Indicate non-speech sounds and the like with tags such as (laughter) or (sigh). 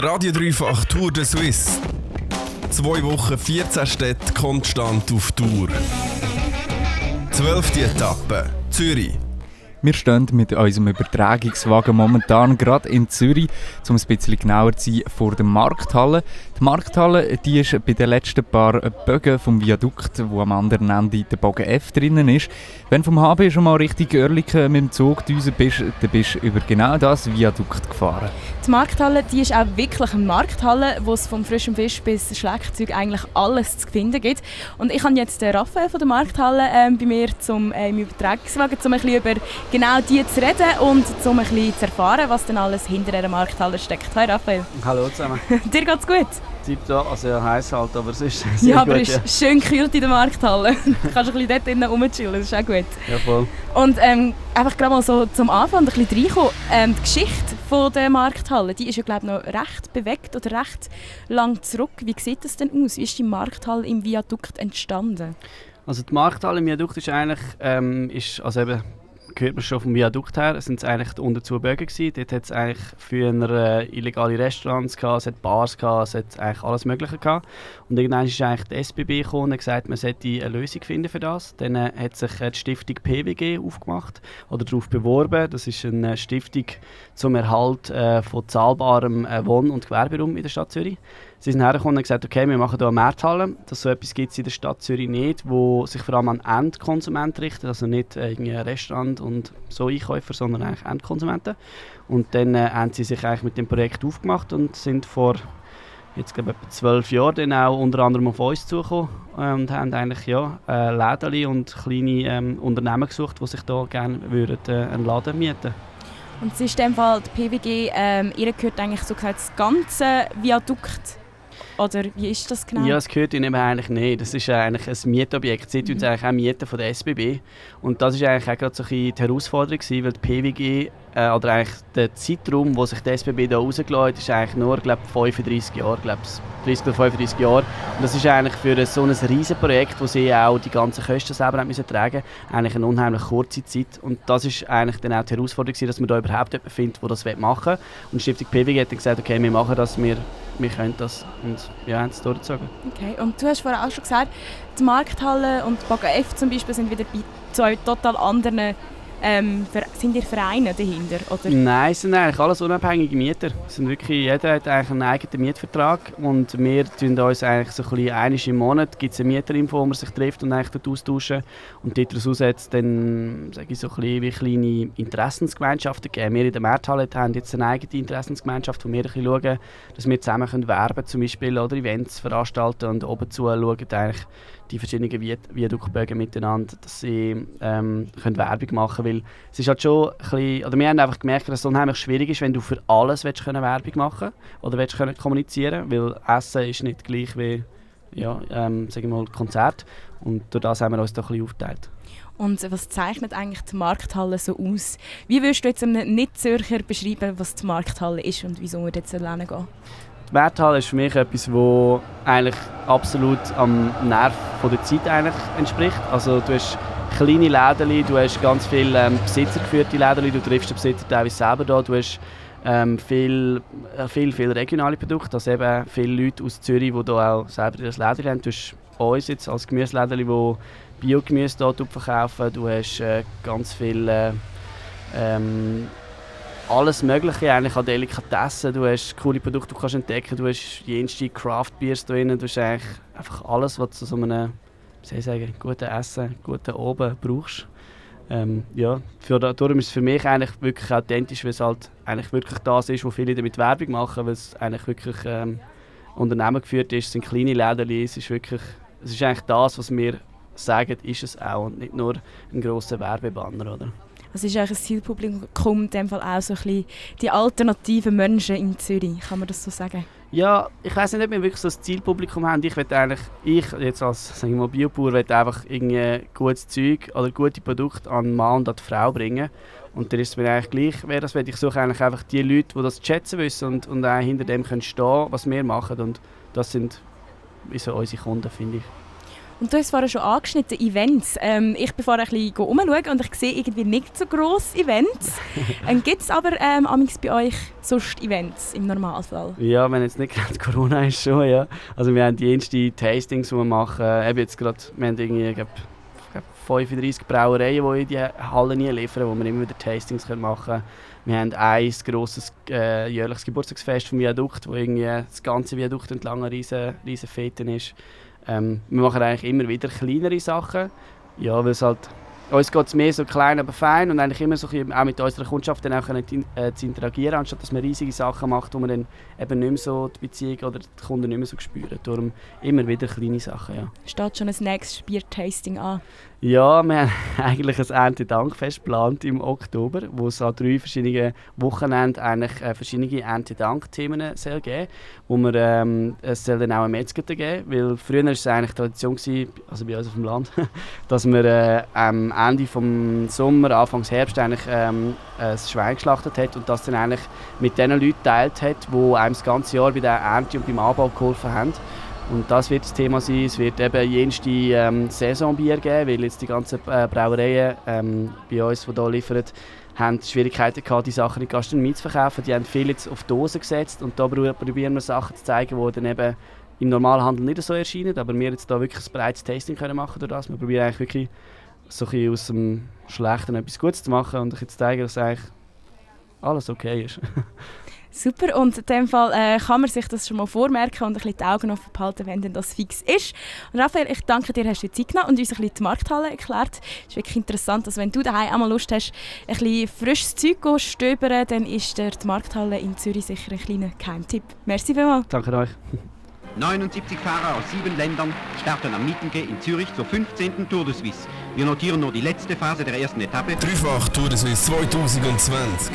Der Radio Dreifach Tour de Suisse. Zwei Wochen, 14 Städte konstant auf Tour. Zwölfte Etappe, Zürich. Wir stehen mit unserem Übertragungswagen momentan gerade in Zürich, um ein bisschen genauer zu sein, vor der Markthalle. Die Markthalle die ist bei den letzten paar Bögen vom Viadukt, wo am anderen Ende der Bogen F drinnen ist. Wenn du vom HB schon mal richtig Oerlikon mit dem Zug düsen bist, dann bist du über genau das Viadukt gefahren. Die Markthalle die ist auch wirklich eine Markthalle, wo es vom frischen Fisch bis Schlagzeug eigentlich alles zu finden gibt. Und ich habe jetzt den Raphael von der Markthalle ähm, bei mir zum, äh, im Übertragungswagen, um ein bisschen über genau die zu reden und um ein bisschen zu erfahren, was denn alles hinter dieser Markthalle steckt. Hi Raphael. Hallo zusammen. (laughs) Dir geht's gut? Tipptopp, also ja, heiß halt, aber es ist (laughs) sehr Ja, aber es ist schön kühlt in der Markthalle. (laughs) du kannst ein bisschen dort drinnen rumchillen, das ist auch gut. Ja, voll. Und ähm, einfach gerade mal so zum Anfang ein bisschen reinkommen. Ähm, die Geschichte von der Markthalle, die ist ja glaube ich noch recht bewegt oder recht lang zurück. Wie sieht das denn aus? Wie ist die Markthalle im Viadukt entstanden? Also die Markthalle im Viadukt ist eigentlich, ähm, ist, also eben hört man schon vom Viadukt her, es sind eigentlich unter zwei Bögen gewesen. Dort hat es eigentlich früher äh, illegale Restaurants gehabt, es hat Bars gehabt, es hat eigentlich alles Mögliche gehabt. Und irgendwann ist eigentlich die SBB gekommen und gesagt, man sollte eine Lösung finden für das. Dann äh, hat sich äh, die Stiftung PWG aufgemacht oder darauf beworben. Das ist eine Stiftung zum Erhalt von zahlbarem Wohn- und Gewerberaum in der Stadt Zürich. Sie sind hergekommen und gesagt, okay, wir machen hier eine Markthalle. Dass so etwas gibt es in der Stadt Zürich nicht, wo sich vor allem an Endkonsumenten richtet, also nicht äh, irgendwie Restaurant und so Einkäufer, sondern eigentlich Endkonsumenten. Und dann äh, haben sie sich eigentlich mit dem Projekt aufgemacht und sind vor jetzt glaube etwa zwölf Jahren auch unter anderem auf uns zugekommen äh, und haben eigentlich ja äh, Läden und kleine ähm, Unternehmen gesucht, die sich da gerne würden, äh, einen Laden mieten Und es ist in dem Fall die PWG, ähm, ihr gehört eigentlich so gesagt das ganze Viadukt oder wie ist das genau? Ja, es gehört ihnen eigentlich nicht. Das ist eigentlich ein Mietobjekt. Sie mhm. uns eigentlich auch mieten von der SBB. Und das ist eigentlich auch gerade so ein die Herausforderung gewesen, weil die PWG äh, oder eigentlich der Zeitraum, wo sich die SBB da rausgelassen hat, ist eigentlich nur, glaube 35 Jahre, glaube 30 oder 35 Jahre. Und das ist eigentlich für so ein Riesenprojekt, wo sie auch die ganzen Kosten selber haben müssen tragen, eigentlich eine unheimlich kurze Zeit. Und das ist eigentlich dann auch die Herausforderung gewesen, dass man da überhaupt jemanden findet, der das machen will. Und die Stiftung PWG hat dann gesagt, okay, wir machen das, wir wir können das und ja, haben es durchgezogen. Okay, und du hast vorher auch schon gesagt, die Markthalle und die Baga F zum Beispiel sind wieder bei zwei total anderen ähm, sind ihr Vereine dahinter? Oder? Nein, es sind eigentlich alles unabhängige Mieter. Es sind wirklich, jeder hat eigentlich einen eigenen Mietvertrag und wir tun uns eigentlich so ein bisschen im Monat gibt es eine Mieterinfo, wo man sich trifft und eigentlich dort austauschen und daraus aussetzt dann sage ich so ein bisschen wie kleine Interessensgemeinschaften geben. Wir in der Märthalle haben jetzt eine eigene Interessensgemeinschaft, wo wir ein bisschen schauen, dass wir zusammen können werben zum Beispiel oder Events veranstalten und oben zu schauen eigentlich die verschiedenen Viaduktbögen miteinander, dass sie ähm, können Werbung machen können. Es ist halt schon ein bisschen, oder wir haben einfach gemerkt, dass es unheimlich schwierig ist, wenn du für alles willst können Werbung machen oder willst können kommunizieren weil Essen ist nicht gleich wie ja, ähm, sagen wir mal Konzert und durch das haben wir uns da ein bisschen aufgeteilt. Und was zeichnet eigentlich die Markthalle so aus? Wie würdest du jetzt einem Nicht-Zürcher beschreiben, was die Markthalle ist und wieso wir dort lernen gehen? Die Werthalle ist für mich etwas, das eigentlich absolut am Nerv von der Zeit eigentlich entspricht. Also du hast kleine Läden, du hast ganz viele ähm, besitzergeführte Läden, du triffst den Besitzer teilweise selber da, du hast ähm, viel, äh, viel, viel regionale Produkte, also eben viele Leute aus Zürich, die hier auch selber ihr Läden haben. Du hast uns jetzt als Gemüseläden, die Biogemüse hier verkaufen, du hast äh, ganz viele ähm, alles Mögliche eigentlich an Delikatessen. Du hast coole Produkte, die du kannst entdecken Du hast jenste Craft Beers drin. Du hast eigentlich einfach alles, was zu so einem wie sagen, guten Essen, guten Oben brauchst. Ähm, ja, für, darum ist es für mich eigentlich wirklich authentisch, weil es halt eigentlich wirklich das ist, wo viele damit Werbung machen, weil es eigentlich wirklich ähm, Unternehmen geführt ist, es sind kleine Läden, es ist wirklich, es ist eigentlich das, was wir sagen, ist es auch und nicht nur ein grosser Werbebanner, oder? Also ist eigentlich ein Zielpublikum in dem Fall auch so ein bisschen die alternativen Menschen in Zürich, kann man das so sagen? Ja, ich weiß nicht, ob wir wirklich so ein Zielpublikum haben. Ich will eigentlich, ich jetzt als sagen wir mal, Biobauer, will einfach irgendwie gutes Zeug oder gute Produkte an den Mann und an die Frau bringen. Und dann ist es mir eigentlich gleich, wer das will. Ich suche eigentlich einfach die Leute, die das schätzen wissen und, und auch hinter dem können stehen, was wir machen. Und das sind so unsere Kunden, finde ich. Und du hast vorhin schon angeschnitten, Events. Ähm, ich bin vorhin ein bisschen umschauen und ich sehe irgendwie nicht so grosse Events. (laughs) ähm, Gibt es aber ähm, bei euch sonst Events im Normalfall? Ja, wenn jetzt nicht gerade (laughs) Corona ist, schon, ja. Also wir haben die ersten Tastings, die wir machen. Eben jetzt gerade, wir haben irgendwie, glaub, 35 Brauereien, die in die Hallen liefern, wo wir immer wieder Tastings machen können. Wir haben ein grosses äh, jährliches Geburtstagsfest vom Viadukt, wo irgendwie das ganze Viadukt entlang eine riesen, riesen Fete ist. Ähm, wir machen eigentlich immer wieder kleinere Sachen, ja, weil es halt uns geht es mehr so klein, aber fein und eigentlich immer so auch mit unserer Kundschaft dann auch können, äh, zu interagieren, anstatt dass man riesige Sachen macht, wo man dann eben nicht mehr so die Beziehung oder die Kunden nicht mehr so spüren. Darum immer wieder kleine Sachen, ja. Steht schon ein nächstes Biertasting an? Ja, wir haben (laughs) eigentlich ein Erntedankfest geplant im Oktober, wo es an drei verschiedenen Wochenenden eigentlich äh, verschiedene Erntedank-Themen soll geben wo wir, ähm, es soll dann auch ein Metzger geben, weil früher war es eigentlich Tradition, gewesen, also bei uns auf dem Land, (laughs) dass wir äh, am Ende des Sommer, Anfang Herbst eigentlich ähm, ein Schwein geschlachtet hat und das dann eigentlich mit den Leuten teilt hat, die einem das ganze Jahr bei der Ernte und beim Anbau geholfen haben. Und das wird das Thema sein. Es wird eben jenste ähm, Saisonbier geben, weil jetzt die ganzen äh, Brauereien ähm, bei uns, die hier liefern, haben Schwierigkeiten gehabt, die Sachen in Gastronomie zu verkaufen. Die haben viel jetzt auf Dosen gesetzt und da probieren wir Sachen zu zeigen, die dann eben im Normalhandel nicht so erscheinen. Aber wir jetzt da wirklich ein breites Tasting können machen durch das. Wir probieren eigentlich wirklich so ein aus dem Schlechten etwas Gutes zu machen und euch zu zeigen, dass eigentlich alles okay ist. (laughs) Super, und in dem Fall äh, kann man sich das schon mal vormerken und ein bisschen die Augen offen behalten, wenn denn das fix ist. Und Raphael, ich danke dir, hast du Zeit genommen und uns ein bisschen die Markthalle erklärt. Es ist wirklich interessant, dass wenn du daheim einmal Lust hast, ein bisschen frisches Zeug zu stöbern, dann ist der die Markthalle in Zürich sicher ein kleiner Geheimtipp. Merci vielmals. Danke euch. (laughs) 79 Fahrer aus sieben Ländern starten am Mittenge in Zürich zur 15. Tour de Suisse. Wir notieren nur die letzte Phase der ersten Etappe. Dreifach Tour de Suisse 2020.